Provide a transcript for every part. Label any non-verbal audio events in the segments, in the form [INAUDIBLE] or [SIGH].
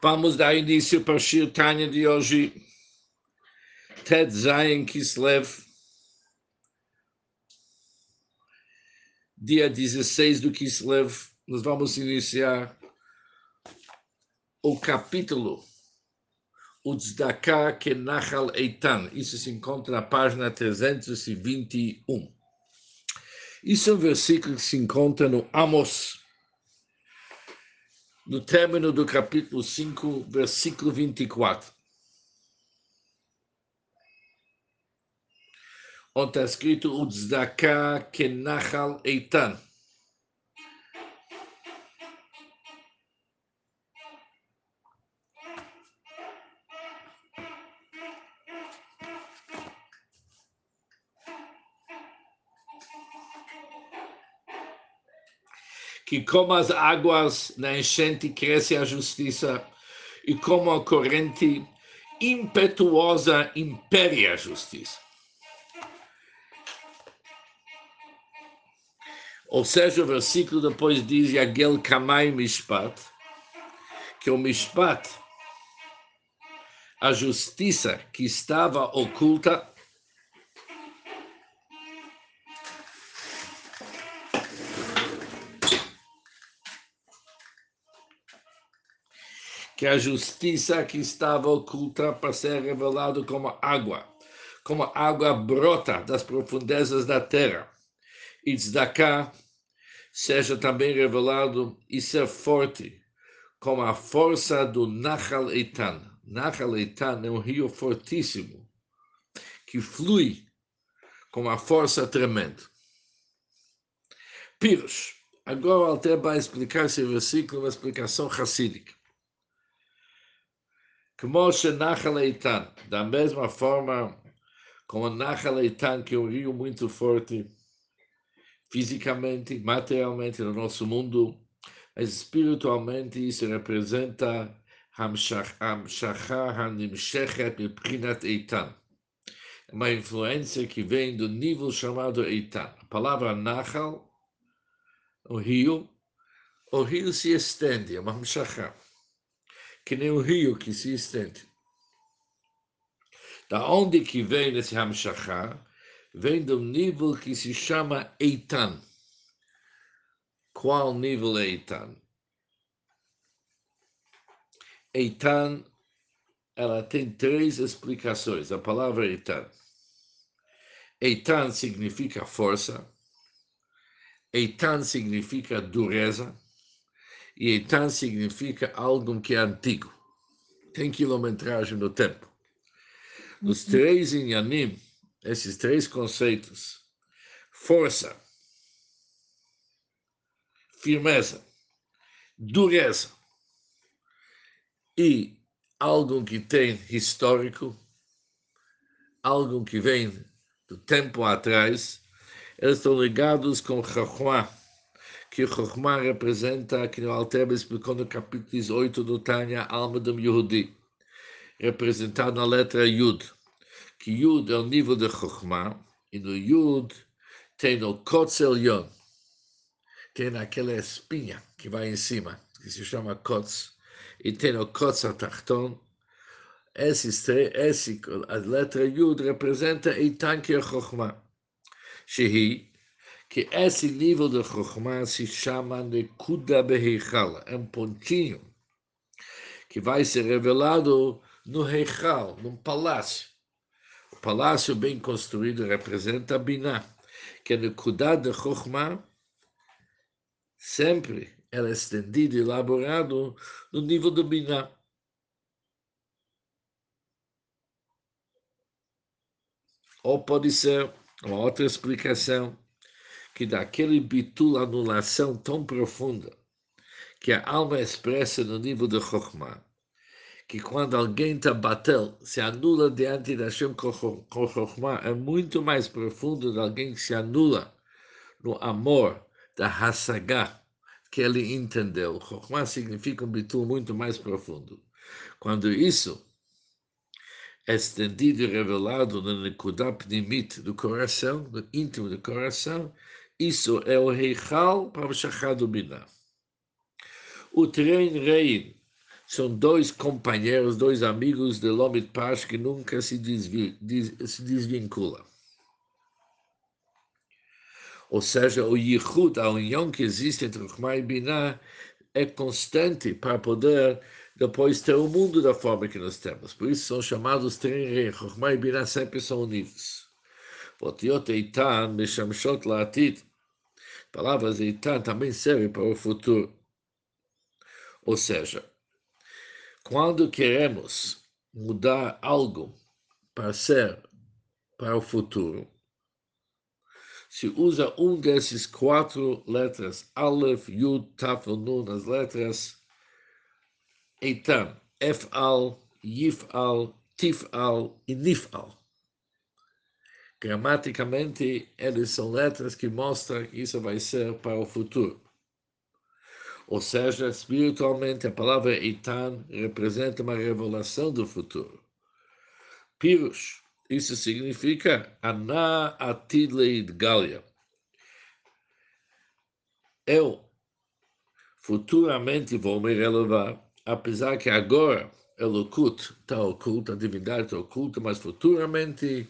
Vamos dar início para o Shir Tanya de hoje. Ted Zayin Kislev. Dia 16 do Kislev. Nós vamos iniciar o capítulo o Tzedakah que Nachal Eitan. Isso se encontra na página 321. Isso é um versículo que se encontra no Amos, no término do capítulo 5, versículo 24. Onde está escrito o Tzedakah que Nachal Eitan. Que como as águas na enchente cresce a justiça e como a corrente impetuosa impere a justiça. Ou seja, o versículo depois diz Yagel Kamai Mishpat, que o Mishpat, a justiça que estava oculta, que a justiça que estava oculta para ser revelado como água, como água brota das profundezas da terra. E cá seja também revelado e ser forte, como a força do Nahal Eitan. Nahal Eitan é um rio fortíssimo, que flui com uma força tremenda. Piros. Agora o Alter vai explicar esse versículo, uma explicação racídica. Da mesma forma como Nachal que é um rio muito forte, fisicamente, materialmente no nosso mundo, mas espiritualmente isso representa Eitan. Uma influência que vem do nível chamado Eitan. A palavra Nachal, o rio, o rio se estende, é uma que nem o rio que se estende. Da onde que vem esse Hamshachá? Vem do nível que se chama Eitan. Qual nível é Eitan? Eitan, ela tem três explicações. A palavra Eitan. Eitan significa força. Eitan significa dureza e Eitan significa algo que é antigo, tem quilometragem no tempo. Os uhum. três Inyanim, esses três conceitos, força, firmeza, dureza e algo que tem histórico, algo que vem do tempo atrás, eles estão ligados com Chachmah, que Chokhmah representa, que no Alter explicou no capítulo 18 do Tânia, alma do Yehudi, representado na letra Yud, que Yud é o nível de Chokhmah, e no Yud tem o Kotz Elyon, tem aquela espinha que vai em cima, que se chama Kotz, e tem o Kotz Atachton, esse, esse, a letra Yud representa Eitan que é Chokhmah, Shehi, que esse nível de Chokhmah se chama Nekuda Beheichal, é um pontinho que vai ser revelado no Heichal, num palácio. O palácio bem construído representa a Binah, que a Nekuda de Chokhmah sempre é estendida e elaborado no nível do Binah. Ou pode ser uma outra explicação que daquele bitul anulação tão profunda que a alma expressa no nível de Chokhmah, que quando alguém está batel, se anula diante da Hashem com Chokhmah, é muito mais profundo de alguém que se anula no amor da Hassagah, que ele entendeu. Chokhmah significa um bitul muito mais profundo. Quando isso é estendido e revelado no Nekudah Pnimit do coração, no íntimo do coração, isso é o Reichal para o Shachar do Binah. O Trein Rein são dois companheiros, dois amigos de Lomit Pash que nunca se, desvi, des, se desvincula. Ou seja, o Yichud, a união que existe entre Chokhmah e Binah, é constante para poder depois ter o mundo da forma que nós temos. Por isso são chamados Trinrei. Chokhmah e Binah sempre são unidos. Otiot Eitan, Meshamshot La'atid. Palavras Eitan também servem para o futuro. Ou seja, quando queremos mudar algo para ser para o futuro, se usa um desses quatro letras, Aleph, Yud, Taf, Nun, as letras Eitan, F-al, Yif-al, Tif-al e Nif-al. Gramaticamente, eles são letras que mostram que isso vai ser para o futuro. Ou seja, espiritualmente, a palavra Eitan representa uma revelação do futuro. Pirush, isso significa Ana Atid Galia. Eu futuramente vou me relevar, apesar que agora Elokut está oculto, a divindade está oculta, mas futuramente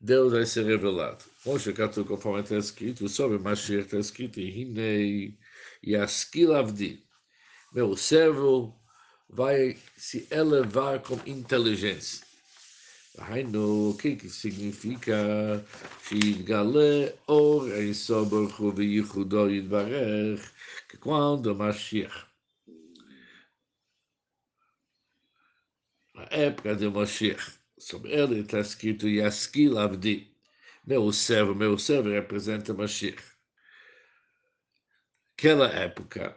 Deus vai ser revelado. Hoje, conforme está escrito, sobre Mashiach está escrito, Hinei Yaskilavdi. Meu servo vai se elevar com inteligência. Raino, o que, que significa? Shidgale or eisoborchu v'yichudo yidbarech, que quando Mashiach, na época de Mashiach, sobre ele está escrito Yaskil Avdi, meu servo, meu servo representa Mashiach. Aquela época,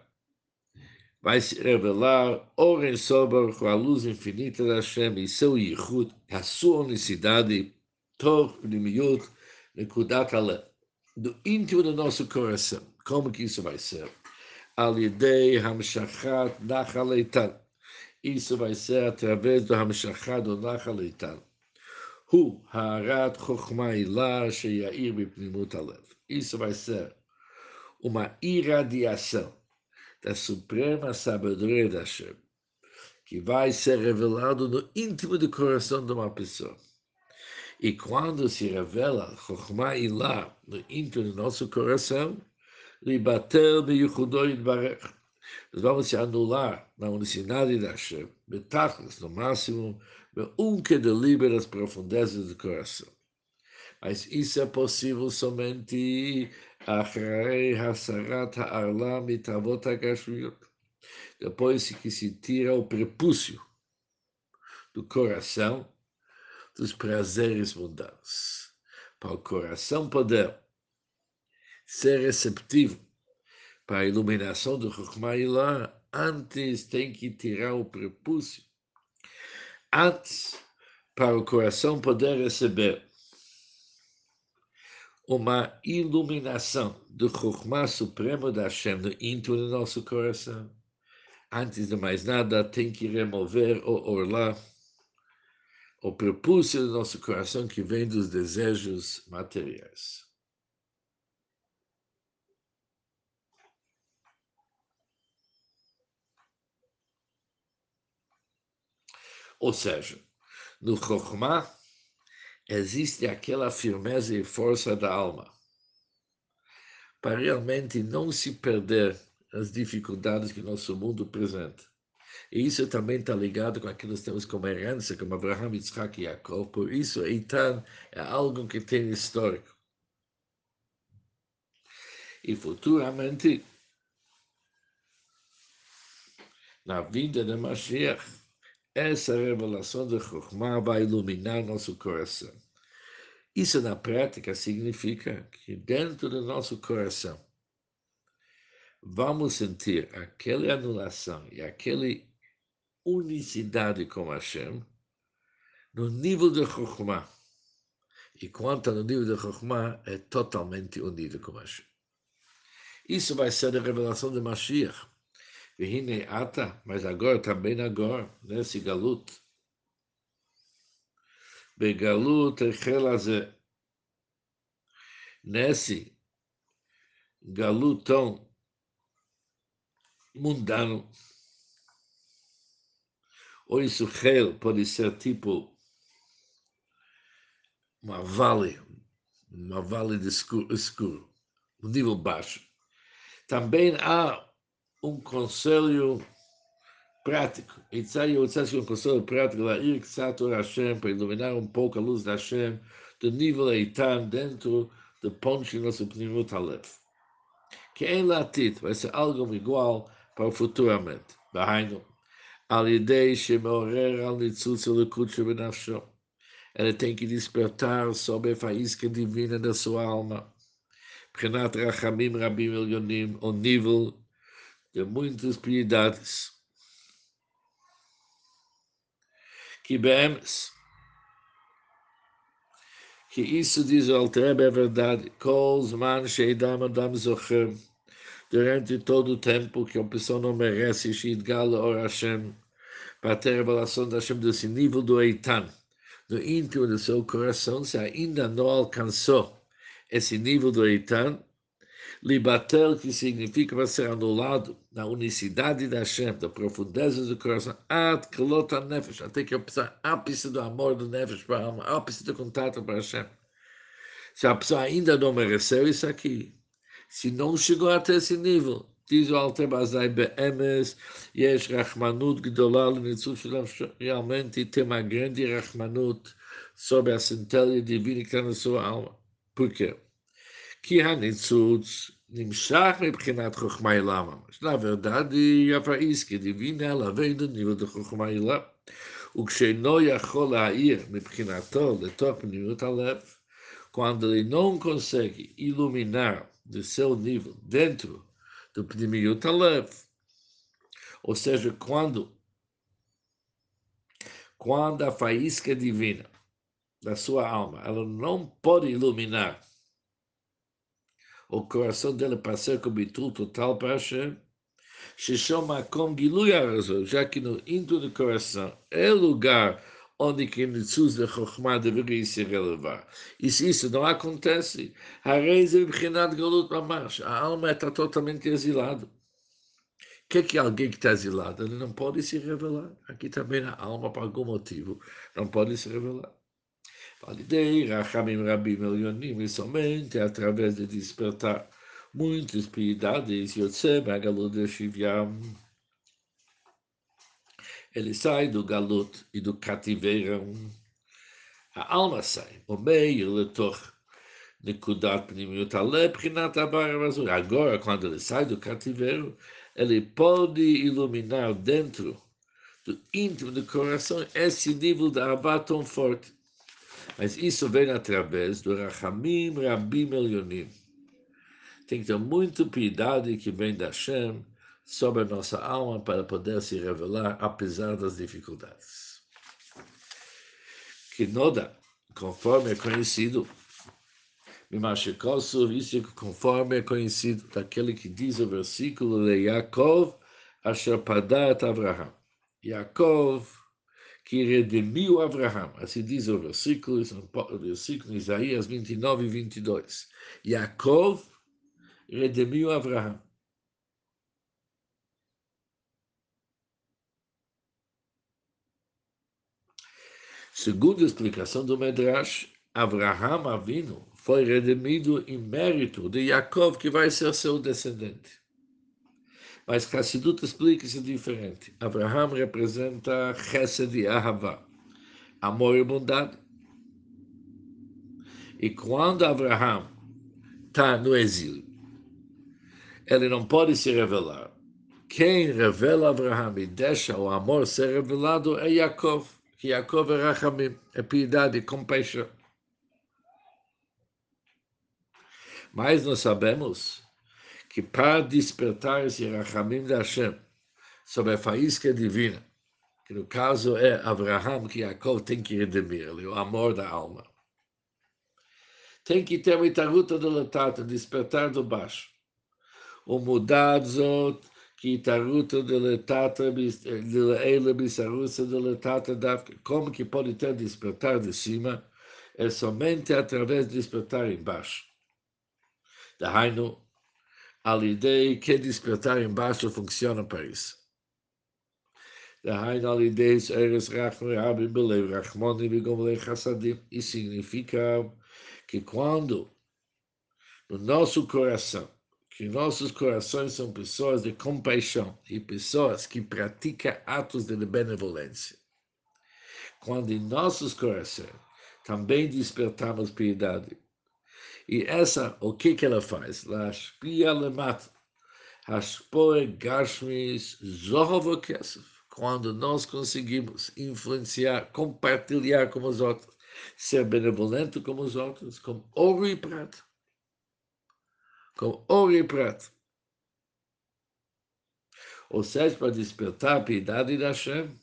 vai se revelar Oren Sober com a luz infinita da Hashem e seu Yichud, a sua unicidade, Tor Limiut, Nekudat Ale, do íntimo do nosso coração. Como que isso vai ser? Alidei Hamshachat Nachaleitan. Isso vai ser através do Hamshachat do Nachaleitan. Hu Harat Chokhmah Ilah Sheyair Bipnimut. Isso vai ser uma irradiação da suprema sabedoria da Hashem, que vai ser revelado no íntimo do coração de uma pessoa. E quando se revela Chokhmah Ilah no íntimo do nosso coração, Libatel Beyuchudoi Barech, nós vamos se anular na unicidade da Hashem, betachlis, no máximo, um que delibera as profundezas do coração. Mas isso é possível somente אחרי הסרת הערלה מתאוות הגשמיות. Depois que se tira o prepúcio do coração dos prazeres mundanos. Para o coração poder ser receptivo para a iluminação do Chokhmah Ilah, antes tem que tirar o prepúcio. Antes, para o coração poder receber uma iluminação do Chokhmah Supremo da Hashem no íntimo do nosso coração. Antes de mais nada, tem que remover o orlá, o prepúcio do nosso coração que vem dos desejos materiais. Ou seja, no Chokhmah, existe aquela firmeza e força da alma para realmente não se perder as dificuldades que nosso mundo apresenta. E isso também está ligado com aquilo que temos como herança, como Abraham, Isaac e Jacob. Por isso, Eitan é algo que tem histórico. E futuramente, na vida de Mashiach, essa revelação de Chokhmah vai iluminar nosso coração. Isso, na prática, significa que dentro do nosso coração vamos sentir aquela anulação e aquela unicidade com Hashem no nível de Chokhmah. E quanto no nível de Chokhmah, é totalmente unido com Hashem. Isso vai ser a revelação de Mashiach. Vihine ata, mas agora, também agora, nesse galut. Begalut echelaze. Nesse galutão mundano. ou isso real pode ser tipo uma vale, uma vale de escuro, escuro, um nível baixo. Também há um conselho prático. Itzai Yotzai, é um conselho prático, Lair Ksator Hashem, para iluminar um pouco a luz da Hashem, do nível Eitan, dentro do ponto do nosso Pnimut Aleph. Que em é Latit vai ser algo igual para futuramente. Bahainu. Al Yidei Shemorer Al Nitzutz Elikut Shebenafsho. ele tem que despertar sobre a faísca divina da sua alma. Prenat Rachamim Rabim Elionim, o nível de muitas piedades. Que beemes, que isso diz o Altrebe é verdade, Zman Sheidam Adam Zocher, durante todo o tempo que a pessoa não merece Shidgal Or Hashem, para ter a revelação da Hashem desse nível do Eitan, do íntimo do seu coração, se ainda não alcançou esse nível do Eitan, Libatel, que significa vai ser anulado na unicidade da Hashem, da profundeza do coração, nefesh, até que a ápice do amor do nefesh para a alma, ápice do contato para Hashem. Se a pessoa ainda não mereceu isso aqui, se não chegou até esse nível, diz o Alter Bazai Be'emes, Yesh Rachmanut Gdolal Nitzut Shulam, realmente tem uma grande Rachmanut sobre a centelha divina que está na sua alma. Por quê? que a Nitzutz Nimshach Mas, na verdade, a faísca divina, ela vem do nível do Chochmai O que Sheino Yachol Ha'ir Mibkinato Letop nível talef, quando ele não consegue iluminar do seu nível dentro do Pnimiut talef, ou seja, quando quando a faísca divina da sua alma, ela não pode iluminar o coração dele para ser com bitul total para Hashem, se chama com já que no íntimo do coração é lugar onde que Nitzuz de Chokhmah deveria se relevar. E se isso não acontece, a reise Bchinat Galut Mamash, a alma está totalmente exilada. O que é que alguém que está exilado? Ele não pode se revelar. Aqui também a alma, por algum motivo, não pode se revelar. Validei, Rachamim Rabim Elionim, e somente através de despertar muitas piedades, Yotzé, Magalut de Shivyam, ele sai do galut e do cativeiro. A alma sai. O meio prinat azul. Agora, quando ele sai do cativeiro, ele pode iluminar dentro do íntimo do coração esse nível de abá tão forte. Mas isso vem através do Rachamim Rabim Elionim. Tem que ter muito piedade que vem da Hashem, sobre a nossa alma para poder se revelar apesar das dificuldades. Que noda, conforme é conhecido, Mimashikosu, isso conforme é conhecido daquele que diz o versículo de Yaakov, Asher Padat Avraham. Yaakov, que redimiu Avraham. Assim diz o versículo, o versículo Isaías 29 e 22. Yaakov redimiu Avraham. Segundo a explicação do Medrash, Abraham Avino foi redimido em mérito de Yaakov, que vai ser seu descendente. Mas Hassidut explica isso diferente. Abraham representa Chesed e Ahava, amor e bondade. E quando Abraham está no exílio, ele não pode se revelar. Quem revela Abraham e deixa o amor ser revelado é Yaakov que Yaakov é Rachamim, é piedade e compaixão. Mas nós sabemos que para despertar esse Rachamim de Hashem sobre a faísca divina, que no caso é Abraham, que Yaakov tem que redimir, o amor da alma. Tem que ter muita ruta do letata, despertar do baixo. O mudar zot, que taruta deletata ele bisarusa deletata dafka. Como que pode ter despertar de cima? É somente através de despertar embaixo. Dahainu, Alidei, que despertar embaixo funciona para isso. E significa que quando no nosso coração, que nossos corações são pessoas de compaixão e pessoas que praticam atos de benevolência, quando em nossos corações também despertamos piedade. E essa, o que que ela faz? Ela aspia lemata. Aspore gashmis zohovo kesef. Quando nós conseguimos influenciar, compartilhar com os outros, ser benevolente com os outros, com ouro e prata. Com ouro e prata. Ou seja, para despertar a piedade da Hashem,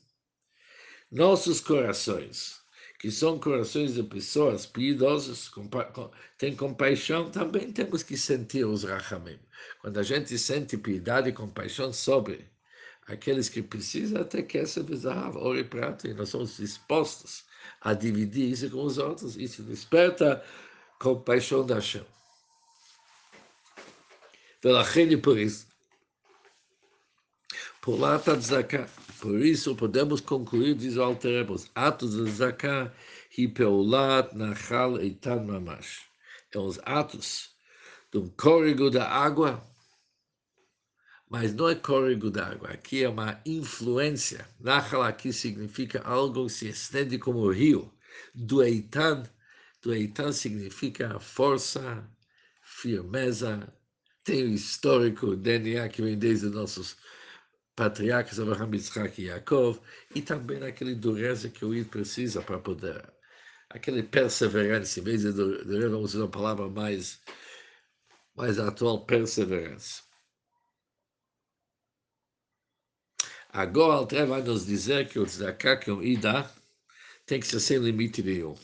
nossos corações, que são corações de pessoas piedosas, têm compaixão, também temos que sentir os rachamim. Quando a gente sente piedade e compaixão sobre aqueles que precisam, até que essa visão, ouro e prata, e nós somos dispostos a dividir isso com os outros. Isso desperta compaixão da Hashem. ולכן por isso, por lá está tzedakah. por isso podemos concluir, diz o Alterebos, atos de tzedakah, hipeulat nachal eitan mamash. É os atos do córrego da água, mas não é córrego da água, aqui é uma influência. Nachal aqui significa algo que se estende como o rio. Do Eitan, do Eitan significa força, firmeza, tem o histórico, DNA que vem desde nossos patriarcas Abraham, Yitzhak e Yaakov, e também aquele dureza que o Id precisa para poder, aquele perseverança, em vez de dureza, vamos usar uma palavra mais, mais atual, perseverança. Agora, o Alter vai nos dizer que o tzedakah que o Ida tem que ser sem limite nenhum.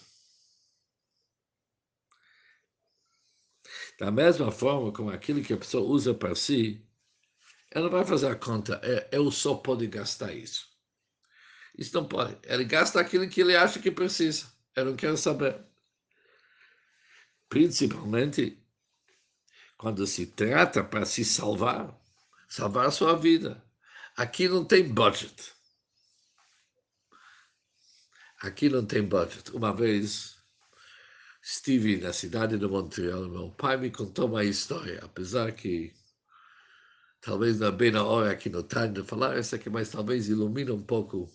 Da mesma forma como aquilo que a pessoa usa para si, ela vai fazer a conta, é, eu só pode gastar isso. Isso não pode. Ele gasta aquilo que ele acha que precisa. Eu não quero saber. Principalmente quando se trata para se salvar, salvar a sua vida. Aqui não tem budget. Aqui não tem budget. Uma vez estive na cidade de Montreal, meu pai me contou uma história, apesar que talvez não é bem na hora aqui no time de falar essa aqui, mas talvez ilumine um pouco.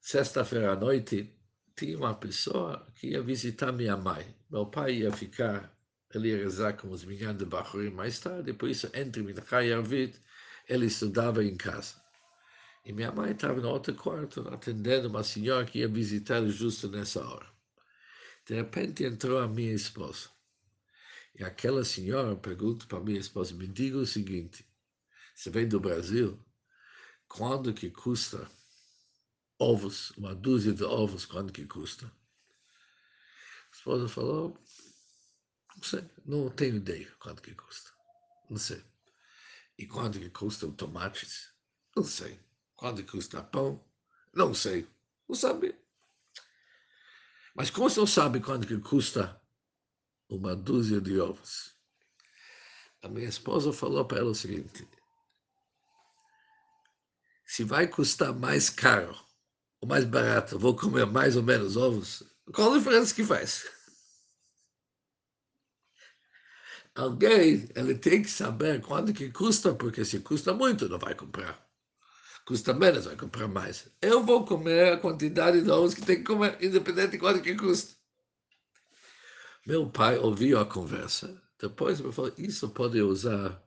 Sexta-feira à noite, tinha uma pessoa que ia visitar minha mãe. Meu pai ia ficar, ele ia rezar com os minhas de Bahurim mais tarde, por isso, entre Minchai e Arvit, ele estudava em casa. E minha mãe estava no outro quarto, atendendo uma senhora que ia visitar justo nessa hora. De repente entrou a minha esposa. E aquela senhora pergunta para minha esposa, me diga o seguinte, você vem do Brasil, quando que custa ovos, uma dúzia de ovos, quando que custa? A esposa falou, não sei, não tenho ideia quanto que custa, não sei. E quanto que custam tomates? Não sei. Quanto que custa pão? Não sei. Não sabe. Mas como você não sabe quanto que custa uma dúzia de ovos? A minha esposa falou para ela o seguinte: se vai custar mais caro ou mais barato, vou comer mais ou menos ovos, qual a diferença que faz? [LAUGHS] alguém ele tem que saber quanto que custa, porque se custa muito, não vai comprar. Custa menos, vai comprar mais. Eu vou comer a quantidade de ovos que tem que comer, independente de quanto que custa. Meu pai ouviu a conversa. Depois me falou, isso pode usar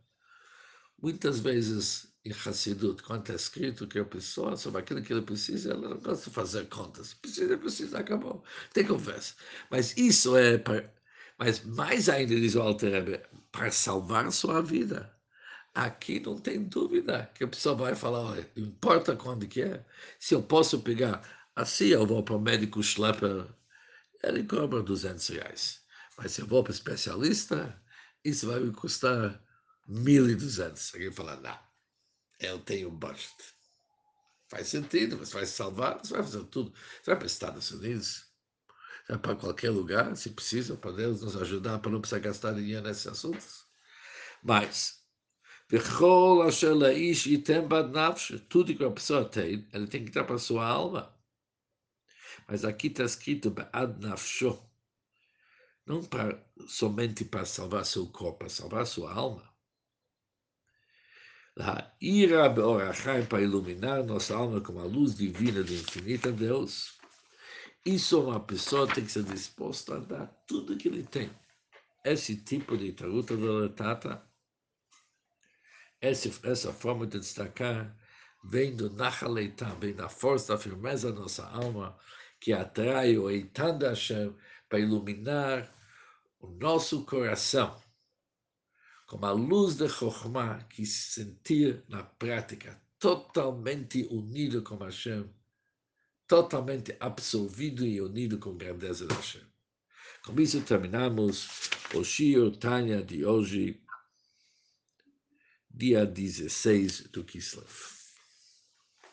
muitas vezes em Hassidut, quando é escrito que a pessoa, sobre aquilo que ele precisa, ela não gosta de fazer contas. Precisa, precisa, acabou. Tem conversa. Mas isso é para mas mais ainda, diz o Alter para salvar sua vida. Aqui não tem dúvida que a pessoa vai falar, olha, importa quando que é, se eu posso pegar, assim eu vou para o médico schlepper, ele cobra 200 reais. Mas se eu vou para o especialista, isso vai me custar 1.200. Alguém fala, não, eu tenho budget. Faz sentido, mas vai salvar, você vai fazer tudo. Você vai para os Estados Unidos, é para qualquer lugar, se precisa, para Deus nos ajudar, para não precisar gastar dinheiro nesses assuntos. Mas. Tudo que a pessoa tem, ele tem que dar para a sua alma. Mas aqui está escrito bad nafsho. Não para, somente para salvar seu corpo, para salvar sua alma. A ira para iluminar nossa alma com a luz divina do infinito Deus. Isso uma pessoa tem que ser disposta a dar tudo que ele tem. Esse tipo de taruta da essa, essa forma de destacar vem do Nachaleitam, vem da força, da firmeza da nossa alma, que atrai o Eitan da Hashem para iluminar o nosso coração, como a luz de Chokhmah, que se sentir na prática, totalmente unido com Hashem, totalmente absolvido e unido com a grandeza de Hashem. Com isso terminamos o Shio Tanya de hoje dia 16 do Kislev.